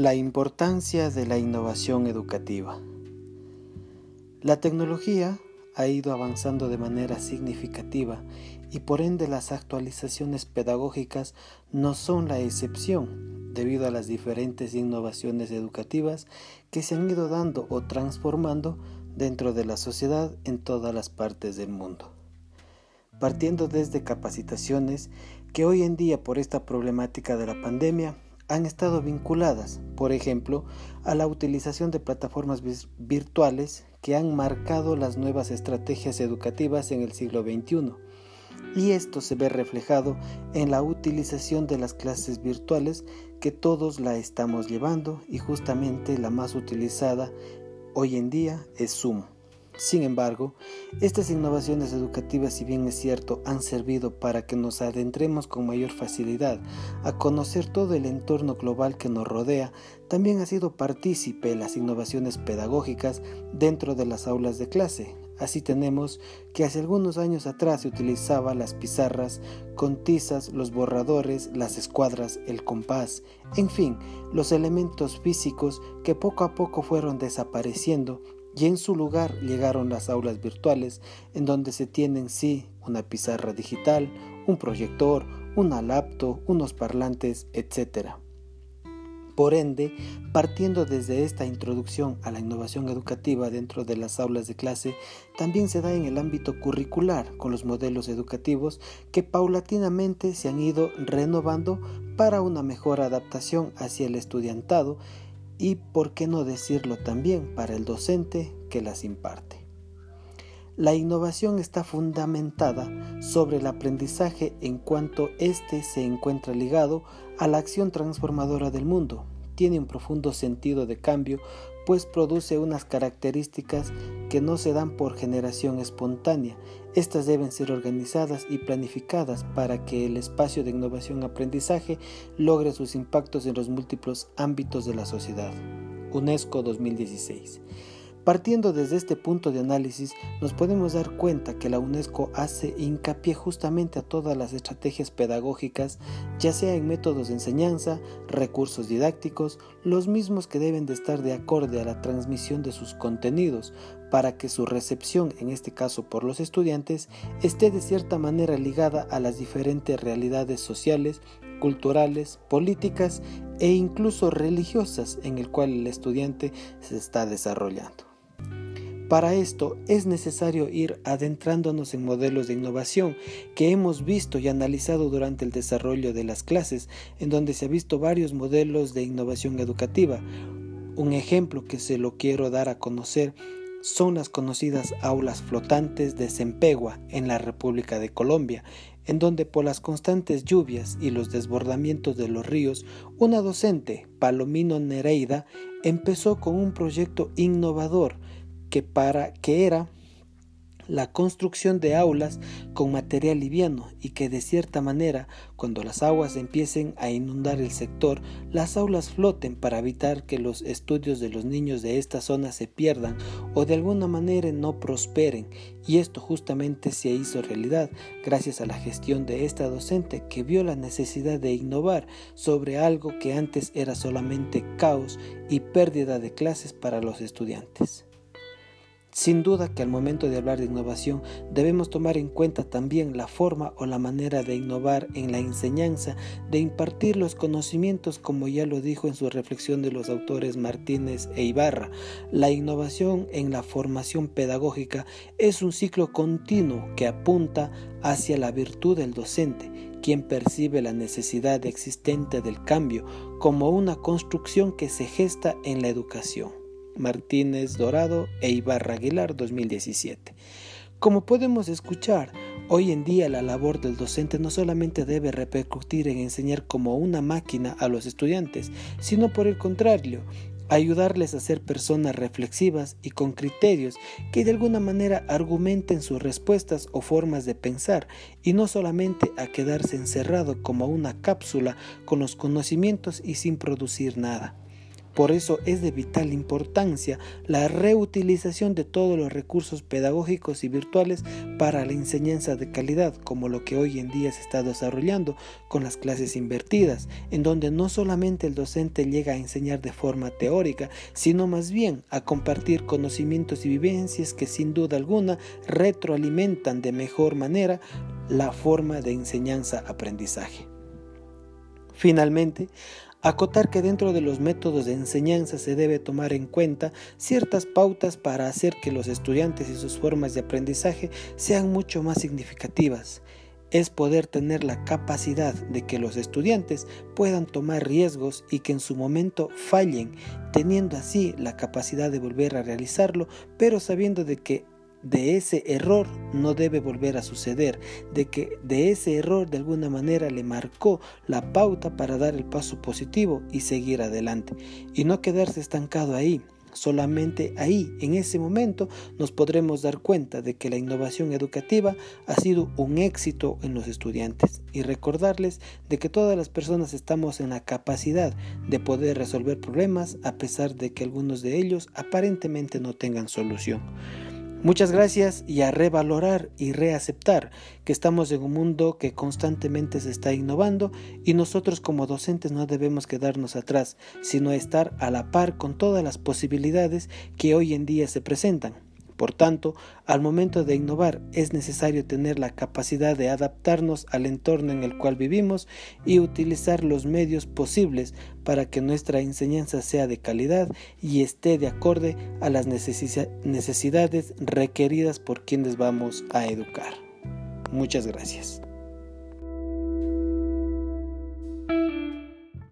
La importancia de la innovación educativa. La tecnología ha ido avanzando de manera significativa y por ende las actualizaciones pedagógicas no son la excepción debido a las diferentes innovaciones educativas que se han ido dando o transformando dentro de la sociedad en todas las partes del mundo. Partiendo desde capacitaciones que hoy en día por esta problemática de la pandemia han estado vinculadas, por ejemplo, a la utilización de plataformas virtuales que han marcado las nuevas estrategias educativas en el siglo XXI. Y esto se ve reflejado en la utilización de las clases virtuales que todos la estamos llevando y justamente la más utilizada hoy en día es Zoom. Sin embargo, estas innovaciones educativas, si bien es cierto, han servido para que nos adentremos con mayor facilidad a conocer todo el entorno global que nos rodea, también ha sido partícipe las innovaciones pedagógicas dentro de las aulas de clase. Así tenemos que hace algunos años atrás se utilizaba las pizarras con tizas, los borradores, las escuadras, el compás, en fin, los elementos físicos que poco a poco fueron desapareciendo y en su lugar llegaron las aulas virtuales en donde se tienen sí una pizarra digital, un proyector, una laptop, unos parlantes, etc. Por ende, partiendo desde esta introducción a la innovación educativa dentro de las aulas de clase, también se da en el ámbito curricular con los modelos educativos que paulatinamente se han ido renovando para una mejor adaptación hacia el estudiantado y, por qué no decirlo también, para el docente que las imparte. La innovación está fundamentada sobre el aprendizaje en cuanto éste se encuentra ligado a la acción transformadora del mundo. Tiene un profundo sentido de cambio, pues produce unas características que no se dan por generación espontánea. Estas deben ser organizadas y planificadas para que el espacio de innovación-aprendizaje logre sus impactos en los múltiples ámbitos de la sociedad. UNESCO 2016. Partiendo desde este punto de análisis, nos podemos dar cuenta que la UNESCO hace hincapié justamente a todas las estrategias pedagógicas, ya sea en métodos de enseñanza, recursos didácticos, los mismos que deben de estar de acorde a la transmisión de sus contenidos, para que su recepción, en este caso por los estudiantes, esté de cierta manera ligada a las diferentes realidades sociales, culturales, políticas e incluso religiosas en el cual el estudiante se está desarrollando. Para esto es necesario ir adentrándonos en modelos de innovación que hemos visto y analizado durante el desarrollo de las clases, en donde se ha visto varios modelos de innovación educativa. Un ejemplo que se lo quiero dar a conocer son las conocidas aulas flotantes de Sempegua en la República de Colombia, en donde por las constantes lluvias y los desbordamientos de los ríos, una docente, Palomino Nereida, empezó con un proyecto innovador que, para, que era la construcción de aulas con material liviano y que de cierta manera, cuando las aguas empiecen a inundar el sector, las aulas floten para evitar que los estudios de los niños de esta zona se pierdan o de alguna manera no prosperen. Y esto justamente se hizo realidad gracias a la gestión de esta docente que vio la necesidad de innovar sobre algo que antes era solamente caos y pérdida de clases para los estudiantes. Sin duda que al momento de hablar de innovación debemos tomar en cuenta también la forma o la manera de innovar en la enseñanza, de impartir los conocimientos como ya lo dijo en su reflexión de los autores Martínez e Ibarra. La innovación en la formación pedagógica es un ciclo continuo que apunta hacia la virtud del docente, quien percibe la necesidad existente del cambio como una construcción que se gesta en la educación. Martínez Dorado e Ibarra Aguilar 2017. Como podemos escuchar, hoy en día la labor del docente no solamente debe repercutir en enseñar como una máquina a los estudiantes, sino por el contrario, ayudarles a ser personas reflexivas y con criterios que de alguna manera argumenten sus respuestas o formas de pensar y no solamente a quedarse encerrado como una cápsula con los conocimientos y sin producir nada. Por eso es de vital importancia la reutilización de todos los recursos pedagógicos y virtuales para la enseñanza de calidad, como lo que hoy en día se está desarrollando con las clases invertidas, en donde no solamente el docente llega a enseñar de forma teórica, sino más bien a compartir conocimientos y vivencias que sin duda alguna retroalimentan de mejor manera la forma de enseñanza-aprendizaje. Finalmente, Acotar que dentro de los métodos de enseñanza se debe tomar en cuenta ciertas pautas para hacer que los estudiantes y sus formas de aprendizaje sean mucho más significativas. Es poder tener la capacidad de que los estudiantes puedan tomar riesgos y que en su momento fallen, teniendo así la capacidad de volver a realizarlo, pero sabiendo de que de ese error no debe volver a suceder, de que de ese error de alguna manera le marcó la pauta para dar el paso positivo y seguir adelante y no quedarse estancado ahí. Solamente ahí, en ese momento, nos podremos dar cuenta de que la innovación educativa ha sido un éxito en los estudiantes y recordarles de que todas las personas estamos en la capacidad de poder resolver problemas a pesar de que algunos de ellos aparentemente no tengan solución. Muchas gracias y a revalorar y reaceptar que estamos en un mundo que constantemente se está innovando y nosotros como docentes no debemos quedarnos atrás, sino estar a la par con todas las posibilidades que hoy en día se presentan. Por tanto, al momento de innovar es necesario tener la capacidad de adaptarnos al entorno en el cual vivimos y utilizar los medios posibles para que nuestra enseñanza sea de calidad y esté de acorde a las necesidades requeridas por quienes vamos a educar. Muchas gracias.